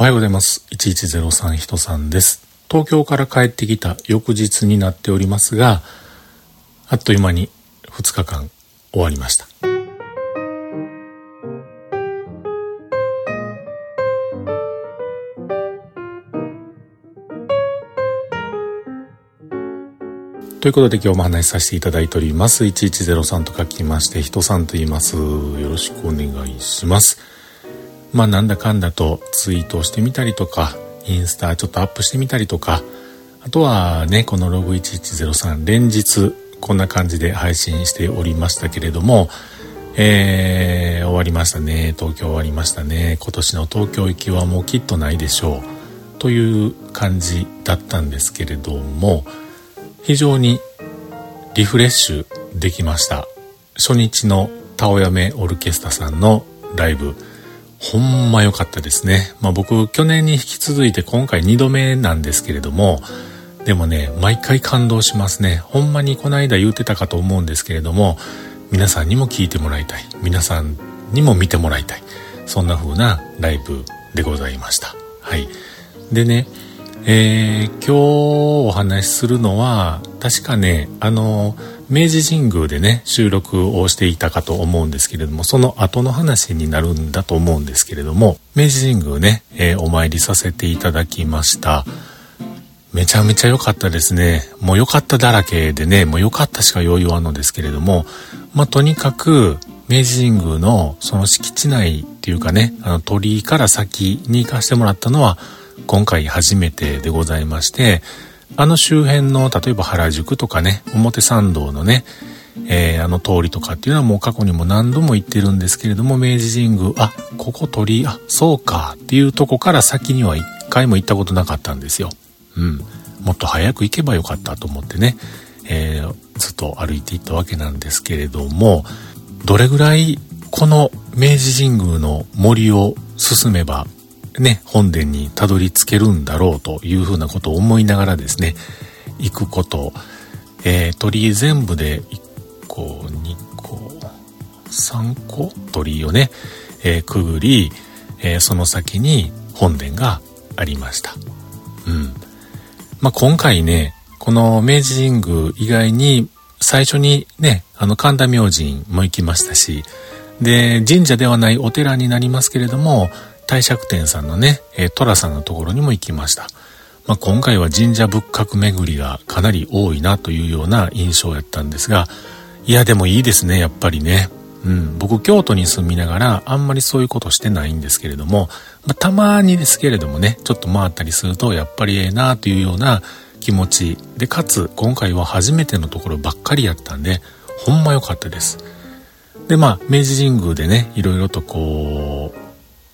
おはようございます。1103人さんです。東京から帰ってきた翌日になっておりますが、あっという間に2日間終わりました。ということで今日も話しさせていただいております。1103と書きまして、人さんと言います。よろしくお願いします。まあなんだかんだとツイートしてみたりとか、インスタちょっとアップしてみたりとか、あとはね、このログ1103連日こんな感じで配信しておりましたけれども、えー、終わりましたね。東京終わりましたね。今年の東京行きはもうきっとないでしょう。という感じだったんですけれども、非常にリフレッシュできました。初日のタオヤメオルケスタさんのライブ、ほんま良かったですね。まあ僕、去年に引き続いて今回2度目なんですけれども、でもね、毎回感動しますね。ほんまにこの間言うてたかと思うんですけれども、皆さんにも聞いてもらいたい。皆さんにも見てもらいたい。そんな風なライブでございました。はい。でね、えー、今日お話しするのは、確かね、あの、明治神宮でね、収録をしていたかと思うんですけれども、その後の話になるんだと思うんですけれども、明治神宮ね、えー、お参りさせていただきました。めちゃめちゃ良かったですね。もう良かっただらけでね、もう良かったしかよう言わんのですけれども、まあ、とにかく、明治神宮のその敷地内っていうかね、あの鳥居から先に行かせてもらったのは、今回初めてでございまして、あの周辺の、例えば原宿とかね、表参道のね、えー、あの通りとかっていうのはもう過去にも何度も行ってるんですけれども、明治神宮、あ、ここ鳥居、あ、そうかっていうとこから先には一回も行ったことなかったんですよ。うん。もっと早く行けばよかったと思ってね、えー、ずっと歩いていったわけなんですけれども、どれぐらいこの明治神宮の森を進めばね、本殿にたどり着けるんだろうというふうなことを思いながらですね、行くこと、えー、鳥居全部で1個、2個、3個鳥居をね、えー、くぐり、えー、その先に本殿がありました。うん。まあ、今回ね、この明治神宮以外に最初にね、あの神田明神も行きましたし、で、神社ではないお寺になりますけれども、帝釈天さんのね、えー、寅さんのところにも行きました。まあ、今回は神社仏閣巡りがかなり多いなというような印象やったんですが、いやでもいいですね、やっぱりね。うん、僕京都に住みながらあんまりそういうことしてないんですけれども、まあ、たまにですけれどもね、ちょっと回ったりするとやっぱりええなというような気持ちで、かつ今回は初めてのところばっかりやったんで、ほんま良かったです。で、まあ、明治神宮でね、いろいろとこう、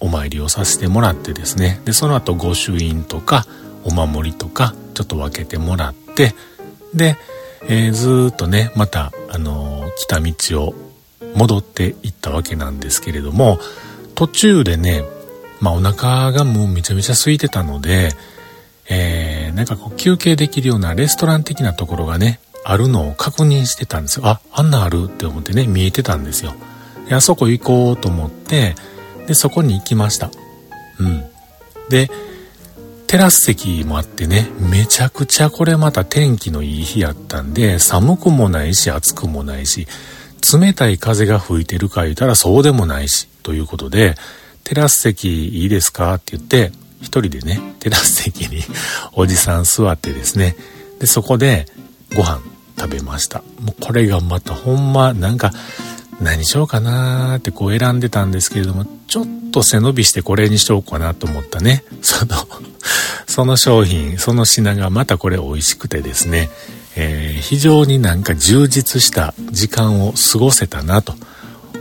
お参りをさせてもらってですね。でその後御朱印とかお守りとかちょっと分けてもらってで、えー、ずっとねまた、あのー、来た道を戻っていったわけなんですけれども途中でねまあお腹がもうめちゃめちゃ空いてたので、えー、なんかこう休憩できるようなレストラン的なところがねあるのを確認してたんですよ。ああんなあるって思ってね見えてたんですよ。あそこ行こうと思ってで、そこに行きました。うん。で、テラス席もあってね、めちゃくちゃこれまた天気のいい日やったんで、寒くもないし暑くもないし、冷たい風が吹いてるか言うたらそうでもないし、ということで、テラス席いいですか？って言って、一人でね、テラス席に おじさん座ってですね、で、そこでご飯食べました。もうこれがまたほんま、なんか、何しようかなーってこう選んでたんですけれども、ちょっと背伸びしてこれにしようかなと思ったね。その、その商品、その品がまたこれ美味しくてですね、えー、非常になんか充実した時間を過ごせたなと。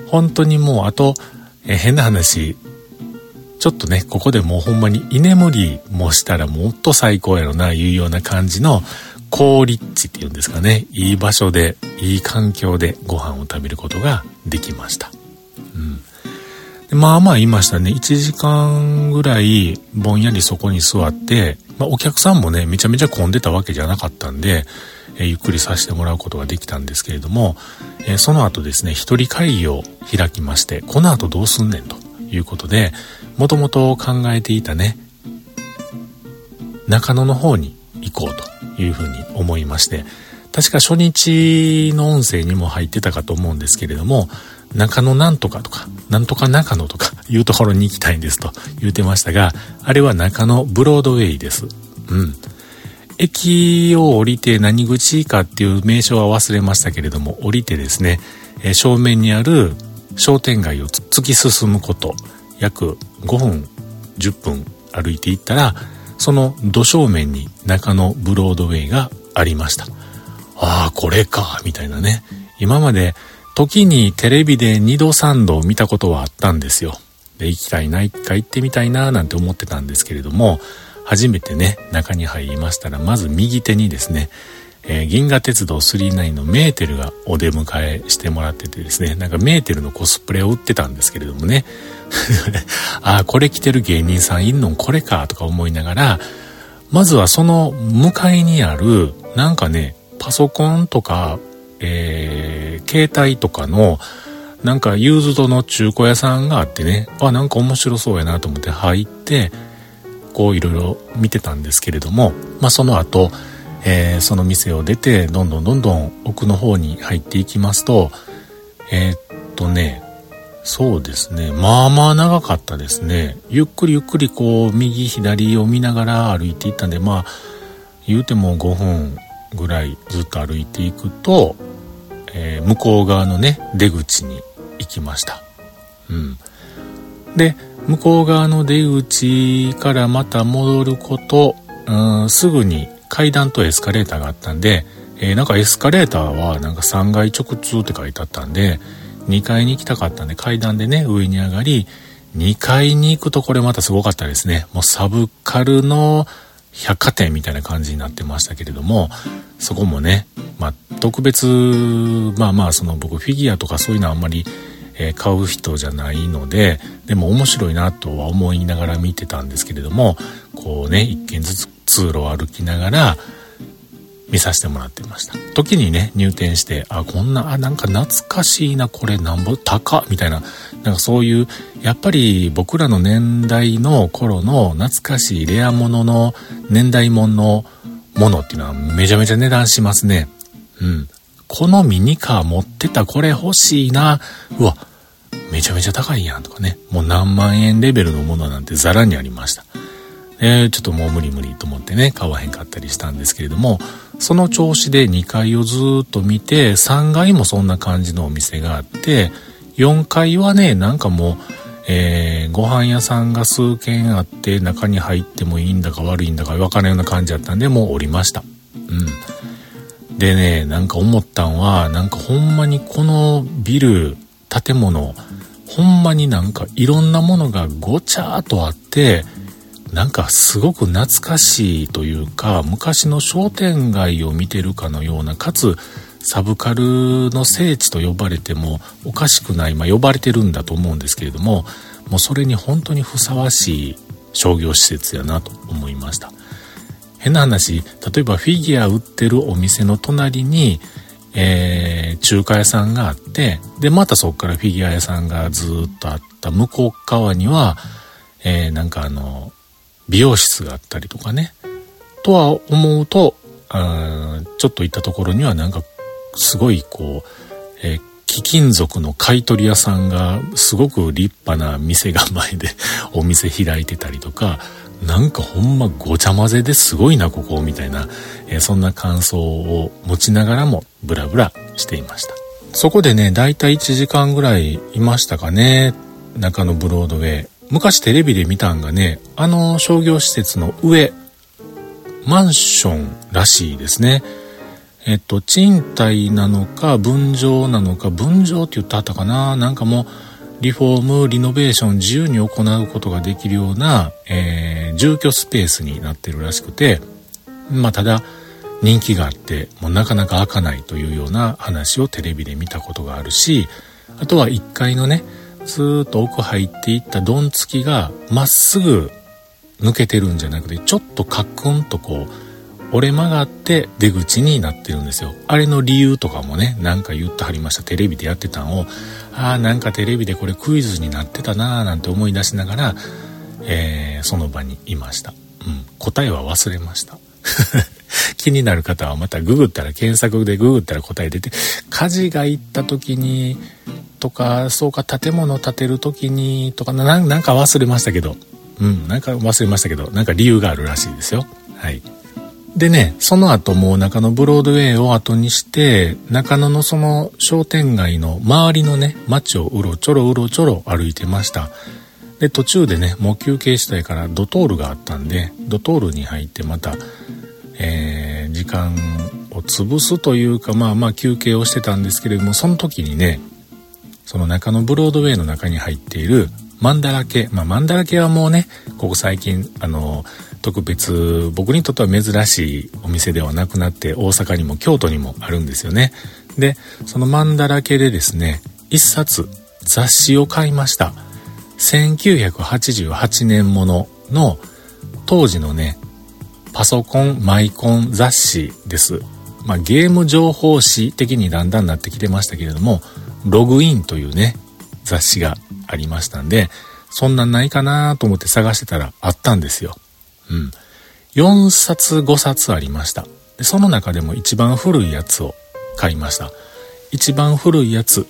本当にもうあと、えー、変な話、ちょっとね、ここでもうほんまに居眠りもしたらもっと最高やろな、いうような感じの高立地っていうんですかね、いい場所で、いい環境でご飯を食べることができました。うん。でまあまあ言いましたね。1時間ぐらいぼんやりそこに座って、まあ、お客さんもね、めちゃめちゃ混んでたわけじゃなかったんで、え、ゆっくりさせてもらうことができたんですけれども、え、その後ですね、一人会議を開きまして、この後どうすんねんということで、もともと考えていたね、中野の方に行こうというふうに思いまして、確か初日の音声にも入ってたかと思うんですけれども、中野なんとかとか、なんとか中野とかいうところに行きたいんですと言ってましたが、あれは中野ブロードウェイです。うん。駅を降りて何口かっていう名称は忘れましたけれども、降りてですね、え正面にある商店街を突き進むこと、約5分、10分歩いていったら、その土正面に中野ブロードウェイがありました。ああ、これか、みたいなね。今まで時にテレビで2度3度見たことはあったんですよ。で、行きたいな、一回行ってみたいな、なんて思ってたんですけれども、初めてね、中に入りましたら、まず右手にですね、えー、銀河鉄道39のメーテルがお出迎えしてもらっててですね、なんかメーテルのコスプレを売ってたんですけれどもね、ああ、これ着てる芸人さんいんのこれか、とか思いながら、まずはその向かいにある、なんかね、パソコンとか、えー、携帯とかの、なんかユーズドの中古屋さんがあってね、あ、なんか面白そうやなと思って入って、こういろいろ見てたんですけれども、まあその後、えー、その店を出て、どんどんどんどん奥の方に入っていきますと、えー、っとね、そうですね。まあまあ長かったですね。ゆっくりゆっくりこう、右左を見ながら歩いていったんで、まあ、言うても5分ぐらいずっと歩いていくと、えー、向こう側のね、出口に行きました。うん。で、向こう側の出口からまた戻ること、うん、すぐに階段とエスカレーターがあったんで、えー、なんかエスカレーターはなんか3階直通って書いてあったんで、2階に行きたかったんで階段でね、上に上がり、2階に行くとこれまたすごかったですね。もうサブカルの百貨店みたいな感じになってましたけれども、そこもね、まあ、特別、まあまあ、その僕フィギュアとかそういうのはあんまり、えー、買う人じゃないので、でも面白いなとは思いながら見てたんですけれども、こうね、一軒ずつ通路を歩きながら、見させてもらってました。時にね、入店して、あ、こんな、あ、なんか懐かしいな、これなんぼ、高みたいな、なんかそういう、やっぱり僕らの年代の頃の懐かしいレアものの年代物のものっていうのはめちゃめちゃ値段しますね。うん。このミニカー持ってたこれ欲しいな。うわ、めちゃめちゃ高いやんとかね。もう何万円レベルのものなんてザラにありました。え、ちょっともう無理無理と思ってね、買わへんかったりしたんですけれども、その調子で2階をずっと見て、3階もそんな感じのお店があって、4階はね、なんかもう、えー、ご飯屋さんが数軒あって中に入ってもいいんだか悪いんだか分からないような感じだったんでもう降りました。うん。でね、なんか思ったんは、なんかほんまにこのビル、建物、ほんまになんかいろんなものがごちゃーっとあって、なんかすごく懐かしいというか昔の商店街を見てるかのようなかつサブカルの聖地と呼ばれてもおかしくない、まあ、呼ばれてるんだと思うんですけれどももうそれに本当にふさわしい商業施設やなと思いました。変な話例えばフィギュア売ってるお店の隣にえー、中華屋さんがあってでまたそこからフィギュア屋さんがずっとあった向こう側には、えー、なんかあの美容室があったりとかね。とは思うと、あちょっと行ったところにはなんかすごいこう、えー、貴金属の買い取り屋さんがすごく立派な店が前で お店開いてたりとか、なんかほんまごちゃ混ぜですごいなここみたいな、えー、そんな感想を持ちながらもブラブラしていました。そこでね、だいたい1時間ぐらいいましたかね。中野ブロードウェイ。昔テレビで見たんがね、あの商業施設の上、マンションらしいですね。えっと、賃貸なのか、分譲なのか、分譲って言ったったかななんかもう、リフォーム、リノベーション自由に行うことができるような、えー、住居スペースになってるらしくて、まあ、ただ、人気があって、もうなかなか開かないというような話をテレビで見たことがあるし、あとは1階のね、ずっと奥入っていったドンつきがまっすぐ抜けてるんじゃなくてちょっとカクンとこう折れ曲がって出口になってるんですよ。あれの理由とかもねなんか言ってはりました。テレビでやってたんをああなんかテレビでこれクイズになってたなーなんて思い出しながら、えー、その場にいました。うん、答えは忘れました。気になる方はまたググったら検索でググったら答え出て火事が行った時にとかそうか建物建てる時にとかななんか忘れましたけど。うんなんか忘れましたけどなんか理由があるらしいですよ。はい。でねその後もう中野ブロードウェイを後にして中野のその商店街の周りのね街をうろちょろうろちょろ歩いてました。で途中でねもう休憩したいからドトールがあったんでドトールに入ってまたえー、時間を潰すというかまあまあ休憩をしてたんですけれどもその時にねその中野ブロードウェイの中に入っているマンダラケ。まあマンダラケはもうねここ最近あの特別僕にとっては珍しいお店ではなくなって大阪にも京都にもあるんですよね。でそのマンダラケでですね一冊雑誌を買いました。1988年ものの当時のねパソコン、マイコン雑誌です。まあ、ゲーム情報誌的にだんだんなってきてましたけれども、ログインというね、雑誌がありましたんで、そんなんないかなと思って探してたらあったんですよ。うん。4冊5冊ありました。でその中でも一番古いやつを買いました。一番古いやつ。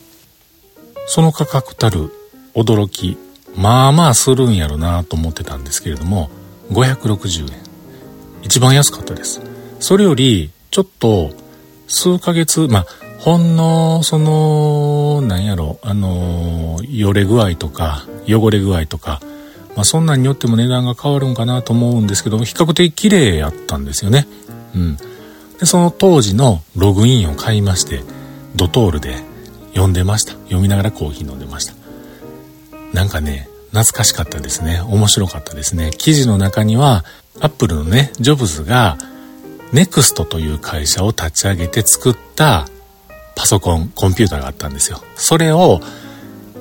その価格たる驚き、まあまあするんやろなと思ってたんですけれども、560円。一番安かったです。それより、ちょっと、数ヶ月、まあ、ほんの、その、なんやろ、あの、よれ具合とか、汚れ具合とか、まあ、そんなんによっても値段が変わるんかなと思うんですけども比較的綺麗やったんですよね。うん。で、その当時のログインを買いまして、ドトールで読んでました。読みながらコーヒー飲んでました。なんかね、懐かしかったですね。面白かったですね。記事の中には、アップルのね、ジョブズが、ネクストという会社を立ち上げて作ったパソコン、コンピューターがあったんですよ。それを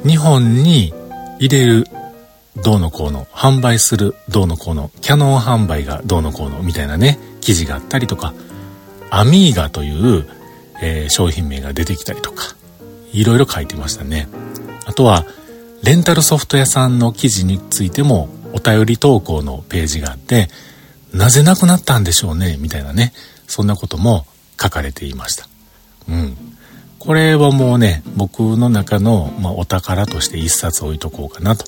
日本に入れるどうのこうの、販売するどうのこうの、キャノン販売がどうのこうのみたいなね、記事があったりとか、アミーガという、えー、商品名が出てきたりとか、いろいろ書いてましたね。あとは、レンタルソフト屋さんの記事についてもお便り投稿のページがあって、なぜなくなったんでしょうねみたいなね、そんなことも書かれていました。うん。これはもうね、僕の中の、まあ、お宝として一冊置いとこうかなと。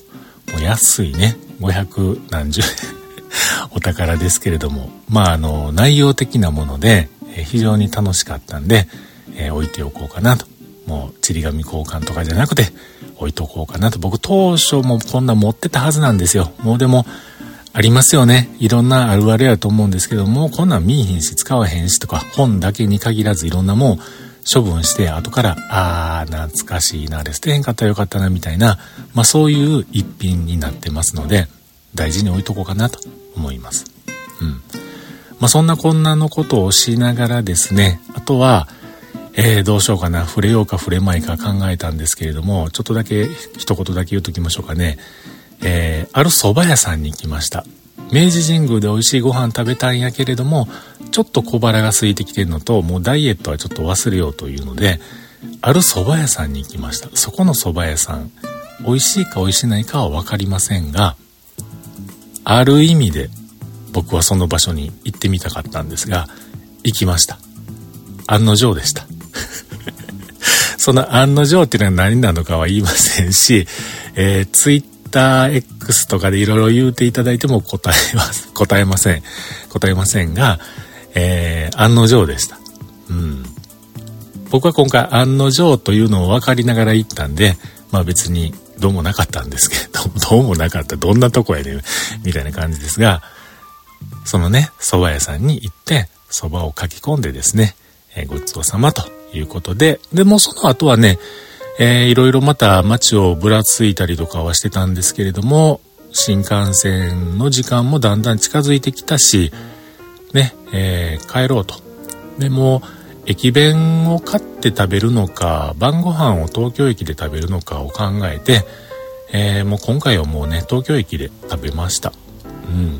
もう安いね、500何十円 お宝ですけれども、まあ、あの、内容的なもので、え非常に楽しかったんで、えー、置いておこうかなと。もう、ちり紙交換とかじゃなくて、置いとこうかなと。僕当初もこんな持ってたはずなんですよ。もうでも、ありますよね。いろんなあるあるやと思うんですけども、こんなん見えへんし、使わへんしとか、本だけに限らずいろんなもん処分して、後から、あー、懐かしいな、あれ捨てへんかったらよかったな、みたいな、まあそういう一品になってますので、大事に置いとこうかなと思います。うん。まあそんなこんなのことをしながらですね、あとは、えー、どうしようかな、触れようか触れまいか考えたんですけれども、ちょっとだけ、一言だけ言うときましょうかね。えー、ある蕎麦屋さんに行きました。明治神宮で美味しいご飯食べたいんやけれども、ちょっと小腹が空いてきてるのと、もうダイエットはちょっと忘れようというので、ある蕎麦屋さんに行きました。そこの蕎麦屋さん、美味しいか美味しないかは分かりませんが、ある意味で僕はその場所に行ってみたかったんですが、行きました。案の定でした。その案の定っていうのは何なのかは言いませんし、えー、ツイッター X とかでいろいろ言うていただいても答えます、答えません。答えませんが、えー、案の定でした。うん。僕は今回案の定というのを分かりながら行ったんで、まあ別にどうもなかったんですけど、どうもなかった。どんなとこやねん、みたいな感じですが、そのね、蕎麦屋さんに行って、蕎麦を書き込んでですね、えー、ごちそうさまということで、でもその後はね、えー、いろいろまた街をぶらついたりとかはしてたんですけれども、新幹線の時間もだんだん近づいてきたし、ね、えー、帰ろうと。でも、駅弁を買って食べるのか、晩ご飯を東京駅で食べるのかを考えて、えー、もう今回はもうね、東京駅で食べました。うん。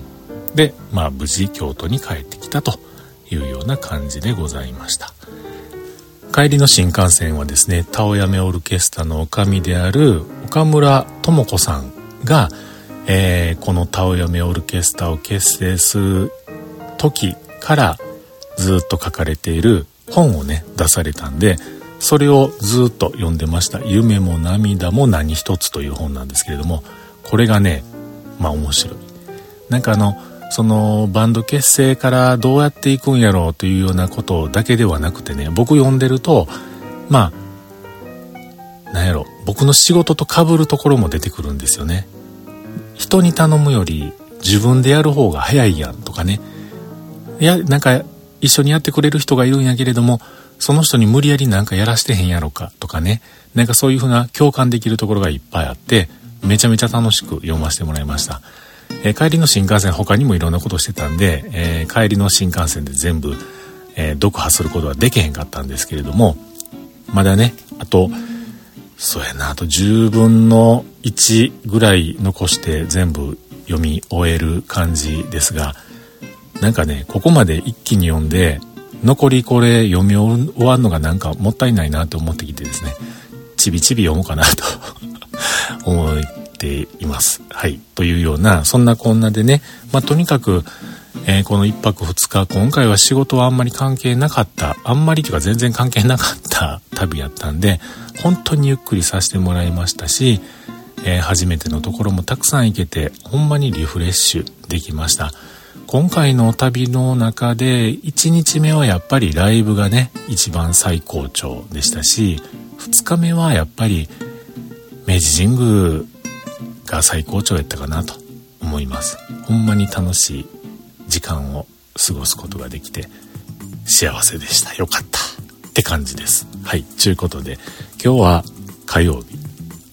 で、まあ無事京都に帰ってきたというような感じでございました。帰りの新幹線はですね、タオヤメオルケスタの女将である岡村智子さんが、えー、このタオヤメオルケスタを結成する時からずっと書かれている本をね出されたんでそれをずっと読んでました「夢も涙も何一つ」という本なんですけれどもこれがねまあ面白い。なんかあのそのバンド結成からどうやっていくんやろうというようなことだけではなくてね僕読んでるとまあなんやろ僕の仕事と被るところも出てくるんですよね。人に頼むより自分でやる方が早いやんとかね。いやなんか一緒にやってくれる人がいるんやけれどもその人に無理やりなんかやらしてへんやろかとかね。なんかそういうふうな共感できるところがいっぱいあってめちゃめちゃ楽しく読ませてもらいました、えー、帰りの新幹線他にもいろんなことしてたんで、えー、帰りの新幹線で全部、えー、読破することはできへんかったんですけれどもまだねあとそうやなあと10分の1ぐらい残して全部読み終える感じですがなんかねここまで一気に読んで残りこれ読み終わるのがなんかもったいないなと思ってきてですねちびちび読もうかなと 思っています。はい。というような、そんなこんなでね、まあ、とにかく、えー、この1泊2日、今回は仕事はあんまり関係なかった、あんまりというか全然関係なかった 旅やったんで、本当にゆっくりさせてもらいましたし、えー、初めてのところもたくさん行けて、ほんまにリフレッシュできました。今回の旅の中で1日目はやっぱりライブがね一番最高潮でしたし2日目はやっぱり明治神宮が最高潮やったかなと思いますほんまに楽しい時間を過ごすことができて幸せでしたよかったって感じですはいちゅうことで今日は火曜日、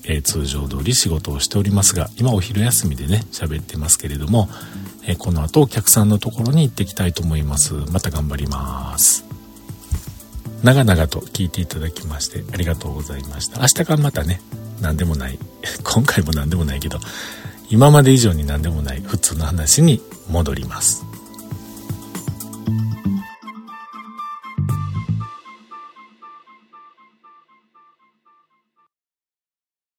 えー、通常通り仕事をしておりますが今お昼休みでね喋ってますけれどもえこの後お客さんのところに行ってきたいと思います。また頑張ります。長々と聞いていただきましてありがとうございました。明日からまたね、何でもない、今回も何でもないけど、今まで以上に何でもない普通の話に戻ります。